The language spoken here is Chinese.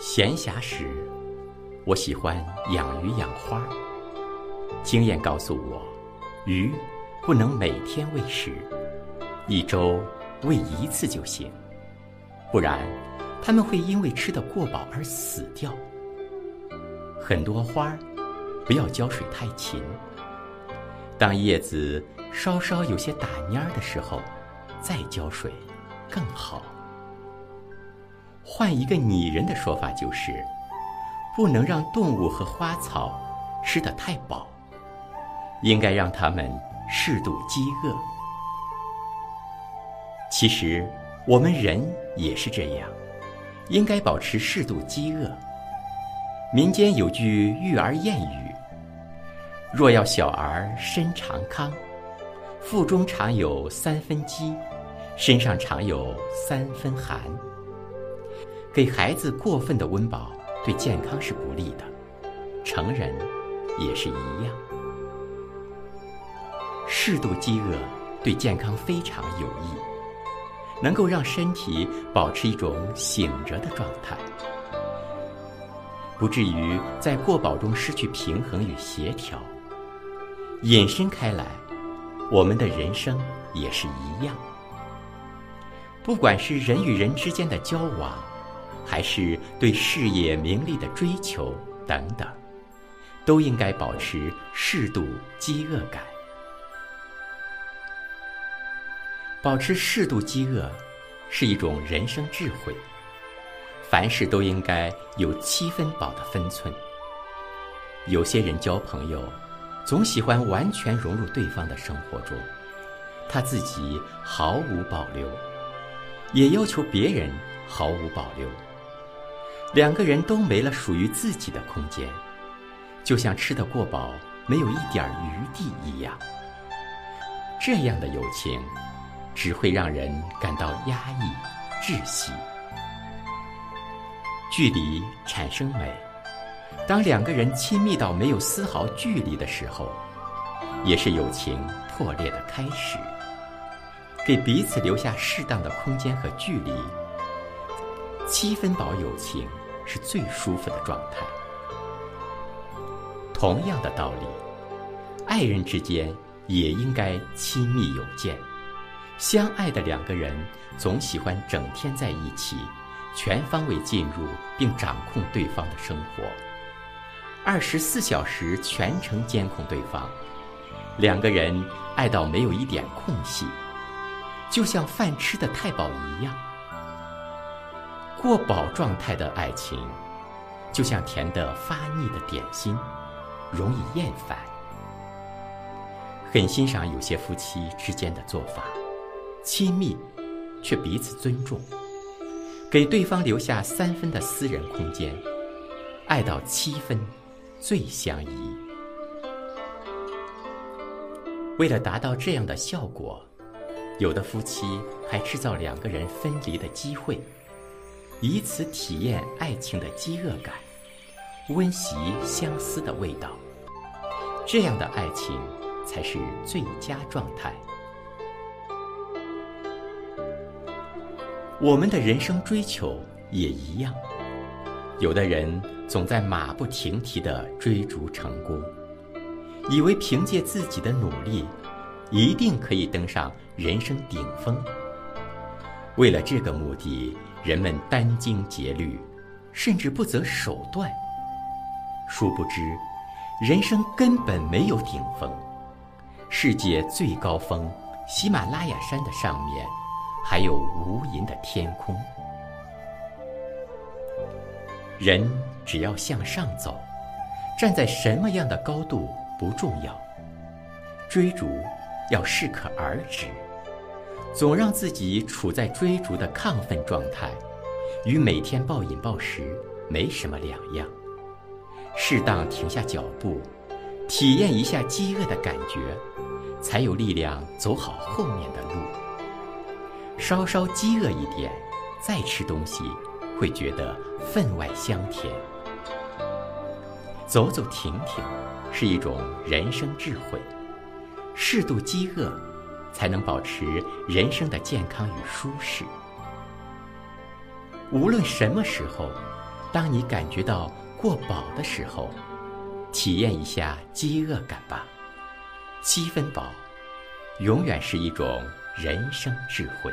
闲暇时，我喜欢养鱼养花。经验告诉我，鱼不能每天喂食，一周喂一次就行，不然它们会因为吃得过饱而死掉。很多花儿不要浇水太勤，当叶子稍稍有些打蔫儿的时候，再浇水更好。换一个拟人的说法就是，不能让动物和花草吃得太饱，应该让它们适度饥饿。其实我们人也是这样，应该保持适度饥饿。民间有句育儿谚语：“若要小儿身常康，腹中常有三分饥，身上常有三分寒。”给孩子过分的温饱对健康是不利的，成人也是一样。适度饥饿对健康非常有益，能够让身体保持一种醒着的状态，不至于在过饱中失去平衡与协调。引申开来，我们的人生也是一样，不管是人与人之间的交往。还是对事业名利的追求等等，都应该保持适度饥饿感。保持适度饥饿是一种人生智慧。凡事都应该有七分饱的分寸。有些人交朋友，总喜欢完全融入对方的生活中，他自己毫无保留，也要求别人毫无保留。两个人都没了属于自己的空间，就像吃得过饱，没有一点余地一样。这样的友情，只会让人感到压抑、窒息。距离产生美，当两个人亲密到没有丝毫距离的时候，也是友情破裂的开始。给彼此留下适当的空间和距离，七分饱友情。是最舒服的状态。同样的道理，爱人之间也应该亲密有间。相爱的两个人总喜欢整天在一起，全方位进入并掌控对方的生活，二十四小时全程监控对方。两个人爱到没有一点空隙，就像饭吃的太饱一样。过饱状态的爱情，就像甜得发腻的点心，容易厌烦。很欣赏有些夫妻之间的做法，亲密，却彼此尊重，给对方留下三分的私人空间，爱到七分，最相宜。为了达到这样的效果，有的夫妻还制造两个人分离的机会。以此体验爱情的饥饿感，温习相思的味道，这样的爱情才是最佳状态。我们的人生追求也一样，有的人总在马不停蹄的追逐成功，以为凭借自己的努力，一定可以登上人生顶峰。为了这个目的。人们殚精竭虑，甚至不择手段。殊不知，人生根本没有顶峰。世界最高峰喜马拉雅山的上面，还有无垠的天空。人只要向上走，站在什么样的高度不重要。追逐要适可而止。总让自己处在追逐的亢奋状态，与每天暴饮暴食没什么两样。适当停下脚步，体验一下饥饿的感觉，才有力量走好后面的路。稍稍饥饿一点，再吃东西，会觉得分外香甜。走走停停，是一种人生智慧。适度饥饿，才能保持人生的健康与舒适。无论什么时候，当你感觉到过饱的时候，体验一下饥饿感吧。七分饱，永远是一种人生智慧。